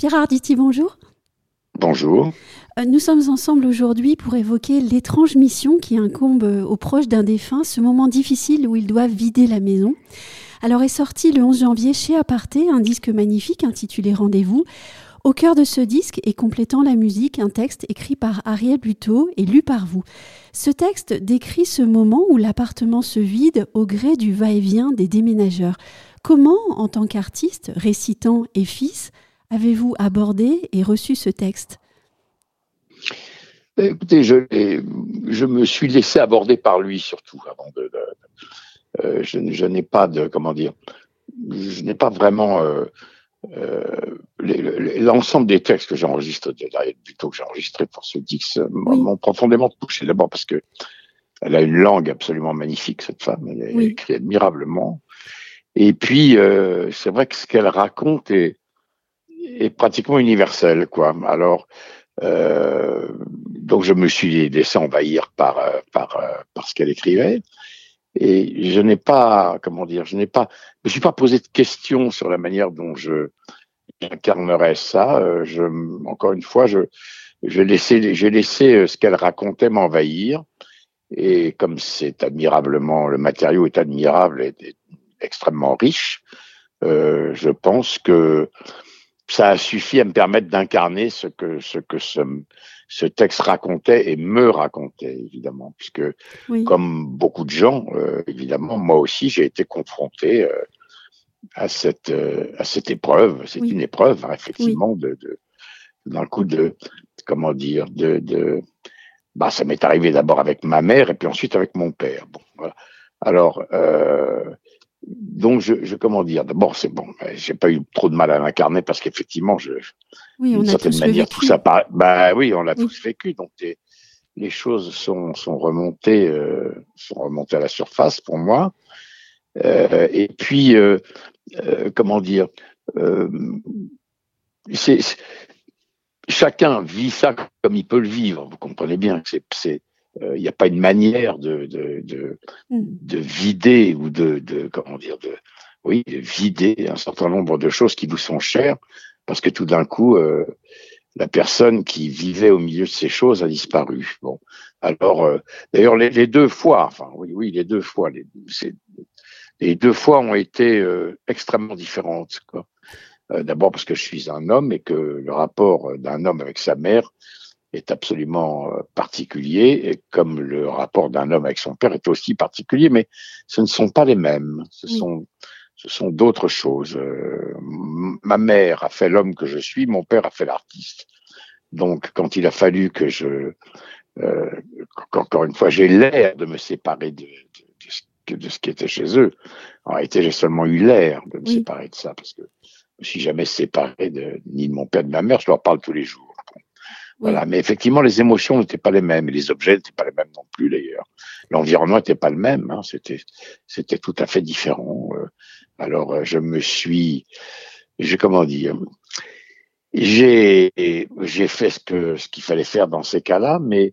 Pierre Arditi, bonjour. Bonjour. Euh, nous sommes ensemble aujourd'hui pour évoquer l'étrange mission qui incombe aux proches d'un défunt, ce moment difficile où ils doivent vider la maison. Alors est sorti le 11 janvier chez Aparté un disque magnifique intitulé Rendez-vous. Au cœur de ce disque et complétant la musique, un texte écrit par Ariel Buteau et lu par vous. Ce texte décrit ce moment où l'appartement se vide au gré du va-et-vient des déménageurs. Comment, en tant qu'artiste, récitant et fils, avez-vous abordé et reçu ce texte? Écoutez, je, je, me suis laissé aborder par lui surtout avant de, euh, je, je n'ai pas de, comment dire, je n'ai pas vraiment euh, euh, l'ensemble des textes que j'enregistre, plutôt que j'ai enregistré pour ce Dix, m'ont profondément touché. D'abord parce que elle a une langue absolument magnifique, cette femme. Elle, écrit admirablement. Et puis, c'est vrai que ce qu'elle raconte est, est pratiquement universel, quoi. Alors, euh, donc je me suis laissé envahir par par par ce qu'elle écrivait. Et je n'ai pas, comment dire, je n'ai pas, je me suis pas posé de questions sur la manière dont je incarnerais ça. Euh, je, encore une fois, je, j'ai laissé, j'ai laissé euh, ce qu'elle racontait m'envahir. Et comme c'est admirablement, le matériau est admirable et, extrêmement riche, euh, je pense que ça a suffi à me permettre d'incarner ce que ce que ce, ce texte racontait et me racontait, évidemment, puisque comme beaucoup de gens, euh, évidemment, moi aussi, j'ai été confronté euh, à cette euh, à cette épreuve. C'est une épreuve, hein, effectivement, de, de d'un coup de comment dire de, de bah ça m'est arrivé d'abord avec ma mère et puis ensuite avec mon père. Bon, voilà. Alors donc je, je, comment dire? D'abord c'est bon j'ai pas eu trop de mal à l'incarner parce qu'effectivement je oui, d'une certaine manière tout ça paraît bah oui on l'a tous vécu. Donc les choses sont sont remontées euh, sont remontées à la surface pour moi. Euh, et puis euh, euh comment dire? Euh, c'est chacun vit ça comme il peut le vivre. Vous comprenez bien que c'est il n'y a pas une manière de, de, de, hmm. de vider ou de, de, comment dire, de, oui, de vider un certain nombre de choses qui vous sont chères, parce que tout d'un coup, euh, la personne qui vivait au milieu de ces choses a disparu. Bon, alors, euh, d'ailleurs, les, les, deux fois, enfin, oui, oui, les deux fois, les, les deux fois ont été extrêmement différentes. D'abord parce que je suis un homme et que le rapport d'un homme avec sa mère est absolument euh, particulier, et comme le rapport d'un homme avec son père est aussi particulier, mais ce ne sont pas les mêmes. Ce sont ce sont d'autres choses. Euh, ma mère a fait l'homme que je suis, mon père a fait l'artiste. Donc, quand il a fallu que je, euh, encore une fois, j'ai l'air de me séparer de, de, de, ce qui était chez eux. En réalité, j'ai seulement eu l'air de me séparer de ça, parce que je me suis jamais séparé de, ni de mon père ni de ma mère. Je leur parle tous les jours. Voilà, mais effectivement, les émotions n'étaient pas les mêmes, et les objets n'étaient pas les mêmes non plus d'ailleurs. L'environnement n'était pas le même, hein, c'était c'était tout à fait différent. Euh. alors, euh, je me suis, j'ai comment dire, j'ai j'ai fait ce que ce qu'il fallait faire dans ces cas-là, mais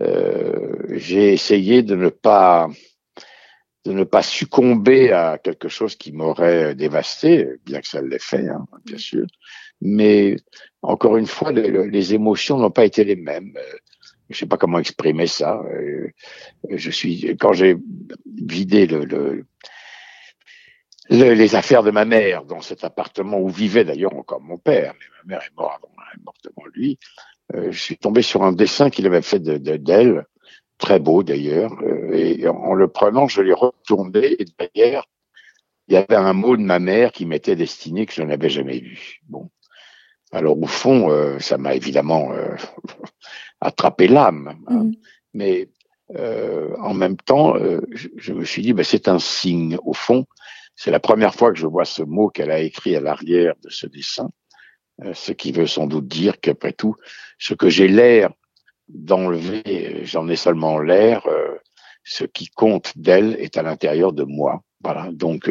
euh, j'ai essayé de ne pas de ne pas succomber à quelque chose qui m'aurait dévasté, bien que ça l'ait fait, hein, bien sûr. Mais encore une fois, les émotions n'ont pas été les mêmes. Euh, je sais pas comment exprimer ça. Euh, je suis quand j'ai vidé le, le, les affaires de ma mère dans cet appartement où vivait d'ailleurs encore mon père, mais ma mère est morte avant, est morte lui. Euh, je suis tombé sur un dessin qu'il avait fait d'elle, de, très beau d'ailleurs, et en le prenant, je l'ai retourné et derrière, il y avait un mot de ma mère qui m'était destiné que je n'avais jamais vu. Bon, alors au fond, euh, ça m'a évidemment euh, attrapé l'âme, hein. mmh. mais euh, en même temps, je, je, me suis dit, ben, c'est un signe. Au fond, c'est la première fois que je vois ce mot qu'elle a écrit à l'arrière de ce dessin, ce qui veut sans doute dire qu'après tout, ce que j'ai l'air d'enlever, j'en ai seulement l'air. ce qui compte d'elle est à l'intérieur de moi. Voilà. Donc,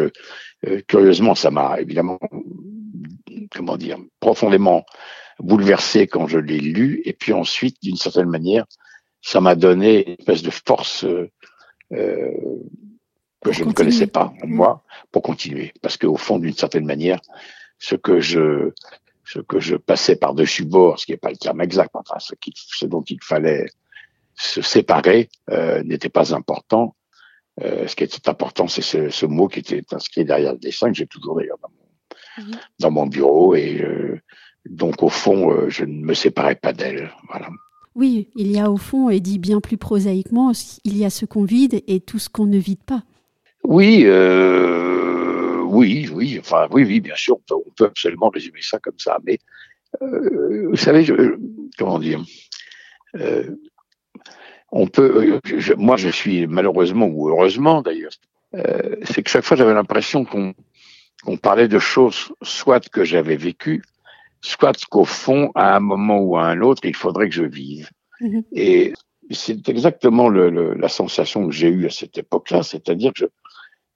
curieusement, ça m'a évidemment comment dire, profondément bouleversé quand je l'ai lu. Et puis ensuite, d'une certaine manière, ça m'a donné une espèce de force euh, que je ne connaissais pas en moi pour continuer. Parce qu'au fond, d'une certaine manière, ce que je ce que je passais par-dessus bord, ce qui n'est pas le terme exact, enfin ce, qui, ce dont il fallait se séparer euh, n'était pas important. Euh, ce qui était important, c'est ce, ce, mot qui était inscrit derrière le dessin, que j'ai toujours d'ailleurs dans mhm. dans mon bureau. Et euh, donc, au fond, euh, je ne me séparais pas d'elle. Voilà. Oui, il y a au fond, et dit bien plus prosaïquement, il y a ce qu'on vide et tout ce qu'on ne vide pas. Oui, euh, oui, oui, enfin, oui, oui, bien sûr, on peut, absolument résumer ça comme ça. Mais euh, vous savez, je, comment dire, euh, on peut. Je, moi, je suis malheureusement ou heureusement d'ailleurs, euh, c'est que chaque fois j'avais l'impression qu'on qu'on parlait de choses soit que j'avais vécues, soit qu'au fond, à un moment ou à un autre, il faudrait que je vive. Mhm. Et c'est exactement le, la sensation que j'ai eue à cette époque-là, c'est-à-dire que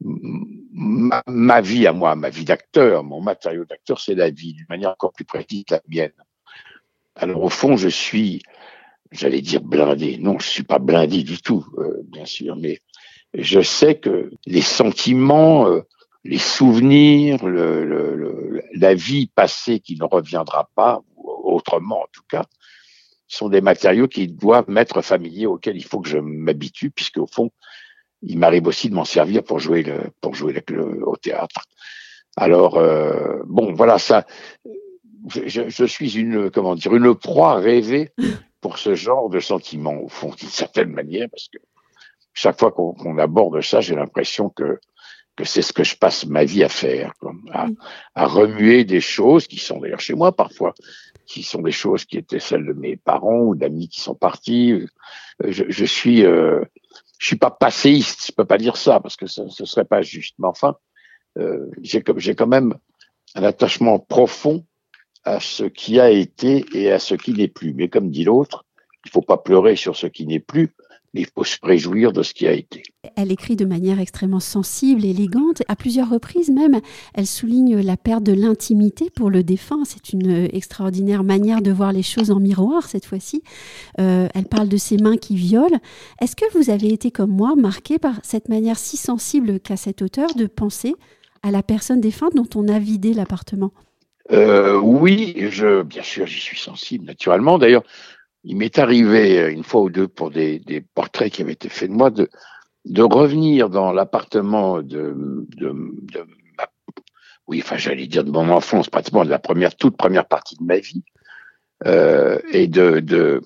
ma, ma, vie à moi, ma vie d'acteur, mon matériau d'acteur, c'est la vie, d'une manière encore plus précise la mienne. Alors au fond, je suis, j'allais dire blindé. Non, je suis pas blindé du tout, euh, bien sûr, mais je sais que les sentiments, euh, les souvenirs, le, le, la vie passée qui ne reviendra pas, autrement en tout cas, sont des matériaux qui doivent m'être familiers, auxquels il faut que je m'habitue, puisque au fond, il m'arrive aussi de m'en servir pour jouer le, pour jouer le, au théâtre. Alors euh, bon, voilà ça. Je, je, suis une comment dire une proie rêvée pour ce genre de sentiment au fond d'une certaine manière parce que chaque fois qu'on aborde ça, j'ai l'impression que que c'est ce que je passe ma vie à faire, à, à, remuer des choses qui sont d'ailleurs chez moi parfois, qui sont des choses qui étaient celles de mes parents ou d'amis qui sont partis. Je, je suis, euh, je suis pas passéiste, je peux pas dire ça parce que ce, ce serait pas juste. Mais enfin, euh, j'ai j'ai quand même un attachement profond à ce qui a été et à ce qui n'est plus. Mais comme dit l'autre, il faut pas pleurer sur ce qui n'est plus, il faut se réjouir de ce qui a été. Elle écrit de manière extrêmement sensible, élégante. À plusieurs reprises même, elle souligne la perte de l'intimité pour le défunt. C'est une extraordinaire manière de voir les choses en miroir cette fois-ci. Euh, elle parle de ses mains qui violent. Est-ce que vous avez été comme moi marqué par cette manière si sensible qu'a cet auteur de penser à la personne défunte dont on a vidé l'appartement? Euh, Oui, je, bien sûr, j'y suis sensible, naturellement. D'ailleurs, il m'est arrivé euh, une fois ou deux pour des, des, portraits qui avaient été faits de moi de, de revenir dans l'appartement de, de, de ma, oui, enfin j'allais dire de mon enfance, pratiquement de la première, toute première partie de ma vie, euh, et de, de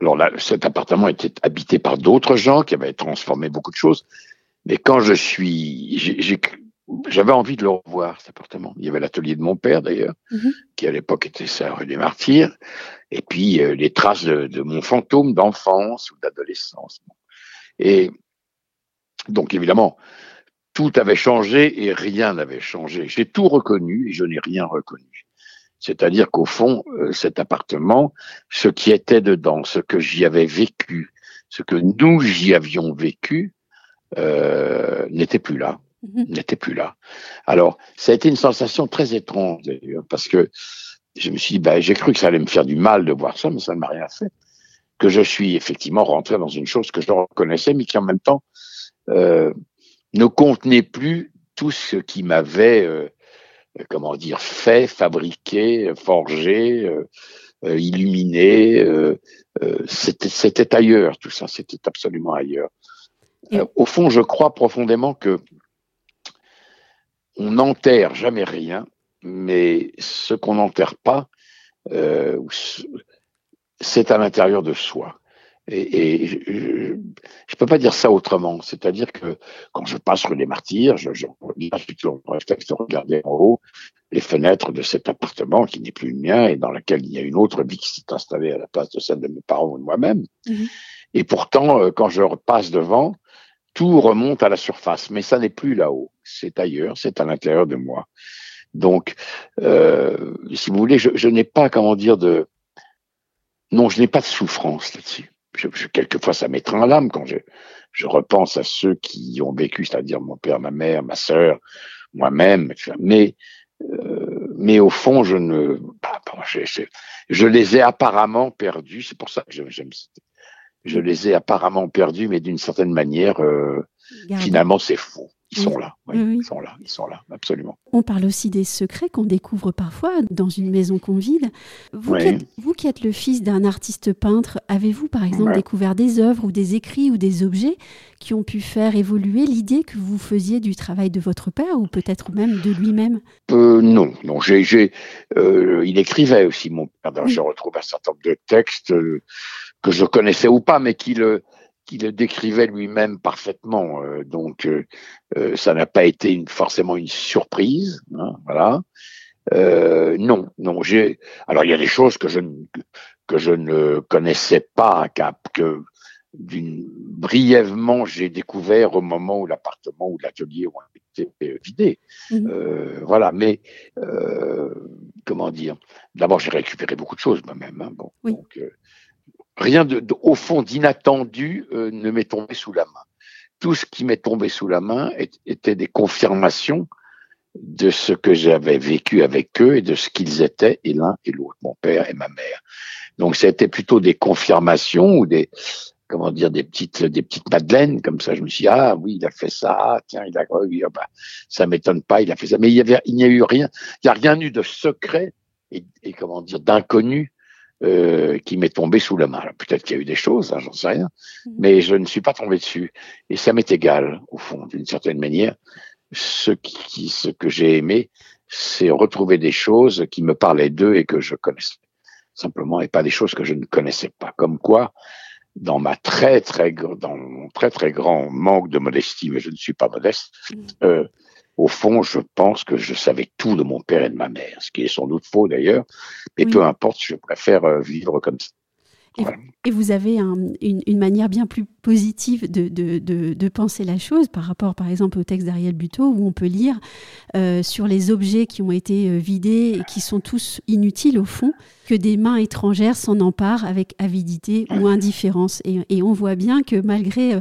alors là, cet appartement était habité par d'autres gens qui avaient transformé beaucoup de choses, mais quand je suis, j'ai j'avais envie de le revoir, cet appartement. Il y avait l'atelier de mon père, d'ailleurs, mhm. qui à l'époque était sa rue des Martyrs, et puis euh, les traces de, de mon fantôme d'enfance ou d'adolescence. Et donc, évidemment, tout avait changé et rien n'avait changé. J'ai tout reconnu et je n'ai rien reconnu. C'est-à-dire qu'au fond, euh, cet appartement, ce qui était dedans, ce que j'y avais vécu, ce que nous j'y avions vécu, euh, n'était plus là. Mhm. n'était plus là. Alors, ça a été une sensation très étrange d'ailleurs, parce que je me suis dit, bah, j'ai cru que ça allait me faire du mal de voir ça, mais ça ne m'a rien fait. Que je suis effectivement rentré dans une chose que je reconnaissais, mais qui en même temps euh, ne contenait plus tout ce qui m'avait, euh, comment dire, fait, fabriqué, forgé, euh, euh illuminé. Euh, euh, c'était ailleurs, tout ça, c'était absolument ailleurs. au fond, je crois profondément que on n'enterre jamais rien, mais ce qu'on n'enterre pas, euh, c'est à l'intérieur de soi. Et, je ne peux pas dire ça autrement. C'est-à-dire que quand je passe rue des Martyrs, je, je, je regarder en haut les fenêtres de cet appartement qui n'est plus le mien et dans lequel il y a une autre vie qui s'est installée à la place de celle de mes parents ou de moi-même. Mm-hmm. Et pourtant, euh, quand je repasse devant, tout remonte à la surface, mais ça n'est plus là-haut, c'est ailleurs, c'est à l'intérieur de moi. Donc, euh, si vous voulez, je, je n'ai pas, comment dire, de... Non, je n'ai pas de souffrance là-dessus. Je, je, quelquefois, ça m'étreint l'âme quand je, je repense à ceux qui ont vécu, c'est-à-dire mon père, ma mère, ma sœur, moi-même. Mais, euh, mais au fond, je ne... Bah, je, je, je, les ai apparemment perdus. C'est pour ça que j'aime je les ai apparemment perdus, mais d'une certaine manière, euh, finalement, c'est faux. ils sont là, ils sont là, ils sont là, absolument. On parle aussi des secrets qu'on découvre parfois dans une maison qu'on vide. Vous, qui êtes, vous qui êtes le fils d'un artiste peintre, avez-vous par exemple découvert des œuvres ou des écrits ou des objets qui ont pu faire évoluer l'idée que vous faisiez du travail de votre père ou peut-être même de lui-même? Euh, Non, non. J'ai, euh, il écrivait aussi mon père. Je retrouve un certain nombre de textes que je connaissais ou pas, mais qui le qu'il le décrivait lui-même parfaitement. Euh, donc, euh, euh, ça n'a pas été une, forcément une surprise. Hein, voilà. non, non. J'ai. Alors, il y a des choses que je ne que je ne connaissais pas, que brièvement j'ai découvert au moment où l'appartement ou l'atelier ont été vidés. Mmh. voilà, mais comment dire? D'abord, j'ai récupéré beaucoup de choses moi-même. Hein, bon, donc, rien de, au fond d'inattendu euh, ne m'est tombé sous la main. Tout ce qui m'est tombé sous la main était des confirmations de ce que j'avais vécu avec eux et de ce qu'ils étaient, et l'un et l'autre, mon père et ma mère. Donc c'était plutôt des confirmations ou des comment dire des petites des petites madeleines comme ça. Je me suis dit, ah oui il a fait ça, ah, tiens il a oui, ah, bah, ça m'étonne pas il a fait ça. Mais il y avait il n'y a eu rien, il n'y a rien eu de secret et, et comment dire d'inconnu euh, qui m'est tombé sous la main. Peut-être qu'il y a eu des choses, hein, j'en sais rien, mhm. mais je ne suis pas tombé dessus. Et ça m'est égal, au fond, d'une certaine manière. Ce, qui, ce que j'ai aimé, c'est retrouver des choses qui me parlaient d'eux et que je connaissais simplement, et pas des choses que je ne connaissais pas. Comme quoi, dans ma très très dans mon très très grand manque de modestie, mais je ne suis pas modeste, mhm. euh, au fond, je pense que je savais tout de mon père et de ma mère, ce qui est sans doute faux d'ailleurs, mais peu importe, je préfère euh, vivre comme ça. Et, vous avez une, manière bien plus positive de, de, penser la chose par rapport, par exemple, au texte d'Ariel Buteau, où on peut lire euh, sur les objets qui ont été euh, vidés et qui sont tous inutiles au fond, que des mains étrangères s'en emparent avec avidité ou indifférence. Et, on voit bien que malgré euh,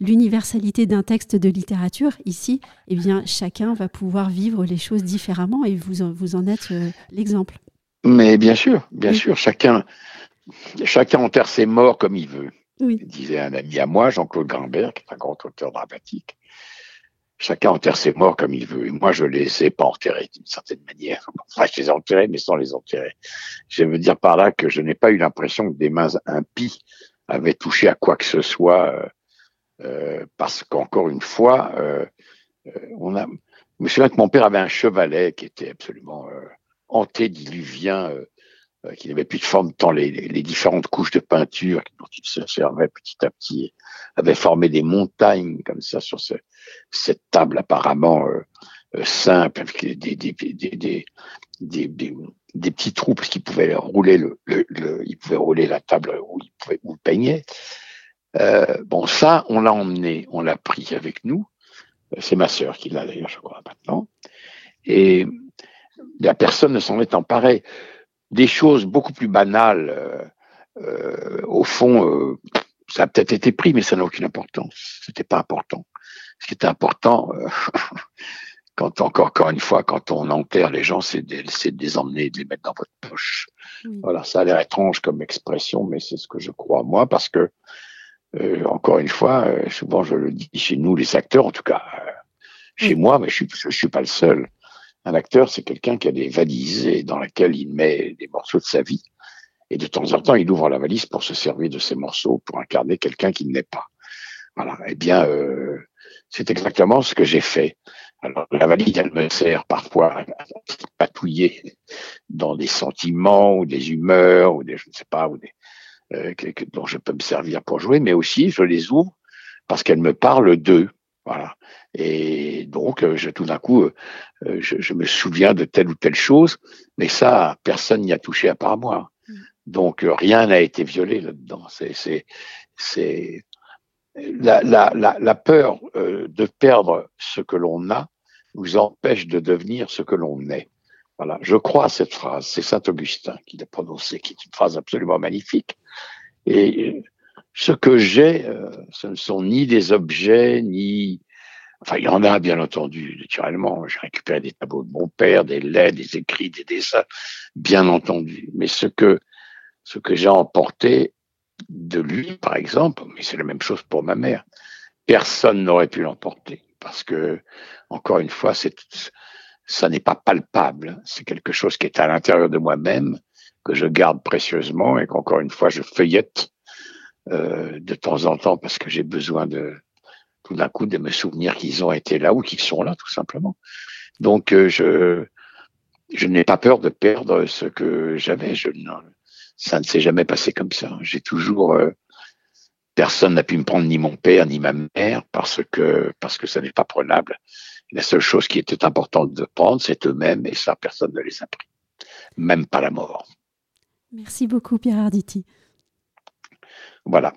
l'universalité d'un texte de littérature, ici, eh bien, chacun va pouvoir vivre les choses différemment et vous en, vous en êtes l'exemple. Mais bien sûr, bien sûr, chacun Chacun enterre ses morts comme il veut. Disait un ami à moi, Jean-Claude Grimbert, qui est un grand auteur dramatique. Chacun enterre ses morts comme il veut. Et moi, je les ai pas enterrés d'une certaine manière. Enfin, je les ai enterrés, mais sans les enterrer. Je veux dire par là que je n'ai pas eu l'impression que des mains impies avaient touché à quoi que ce soit, euh, euh parce qu'encore une fois, euh, on a. Je me souviens que mon père avait un chevalet qui était absolument antédiluvien, euh, qui n'avait plus de forme tant les, différentes couches de peinture dont il se servait petit à petit avaient formé des montagnes comme ça sur ce, cette table apparemment euh, euh simple avec des, petits trous parce qu'il pouvait rouler le, le, il pouvait rouler la table où il pouvait où peignait. Bon, ça, on l'a emmené, on l'a pris avec nous. C'est ma sœur qui l'a d'ailleurs, je crois, maintenant. Et la personne ne s'en est emparée des choses beaucoup plus banales, euh, euh, au fond, euh, ça a peut-être été pris, mais ça n'a aucune importance. C'était pas important. Ce qui était important, quand encore, encore une fois, quand on enterre les gens, c'est de, de, les emmener, de les mettre dans votre poche. Voilà, ça a l'air étrange comme expression, mais c'est ce que je crois moi, parce que encore une fois, souvent je le dis chez nous, les acteurs, en tout cas chez moi, mais je suis, je suis pas le seul. Un acteur, c'est quelqu'un qui a des valises dans lesquelles il met des morceaux de sa vie. Et de temps en temps, il ouvre la valise pour se servir de ces morceaux pour incarner quelqu'un qui n'est pas. Voilà. Eh bien, euh, c'est exactement ce que j'ai fait. Alors, la valise, elle me sert parfois à patouiller dans des sentiments ou des humeurs ou des, je ne sais pas, ou des, euh, dont je peux me servir pour jouer, mais aussi je les ouvre parce qu'elles me parlent d'eux. Voilà. Et donc, euh, je, tout d'un coup, euh, euh, je, je, me souviens de telle ou telle chose, mais ça, personne n'y a touché à part moi. Mm. Donc, rien n'a été violé là-dedans. C'est, c'est, c'est la, la, la, la, peur de perdre ce que l'on a nous empêche de devenir ce que l'on est. Voilà. Je crois à cette phrase. C'est Saint Augustin qui l'a prononcée, qui est une phrase absolument magnifique. Et ce que j'ai, euh, ce ne sont ni des objets, ni... Enfin, il y en a, bien entendu, naturellement. J'ai récupéré des tableaux de mon père, des lettres, des écrits, des dessins, bien entendu. Mais ce que, ce que j'ai emporté de lui, par exemple, mais c'est la même chose pour ma mère, personne n'aurait pu l'emporter. parce que, encore une fois, c'est, ça n'est pas palpable. C'est quelque chose qui est à l'intérieur de moi-même, que je garde précieusement et qu'encore une fois, je feuillette euh, de temps en temps parce que j'ai besoin de, tout d'un coup, de me souvenir qu'ils ont été là ou qu'ils sont là, tout simplement. Donc, euh, je, je n'ai pas peur de perdre ce que j'avais. Je, ça ne s'est jamais passé comme ça. J'ai toujours, euh, personne n'a pu me prendre ni mon père ni ma mère parce que parce que ça n'est pas prenable. La seule chose qui était importante de prendre, c'est eux-mêmes et ça, personne ne les a pris, même pas la mort. Merci beaucoup, Pierre Arditi. Voilà.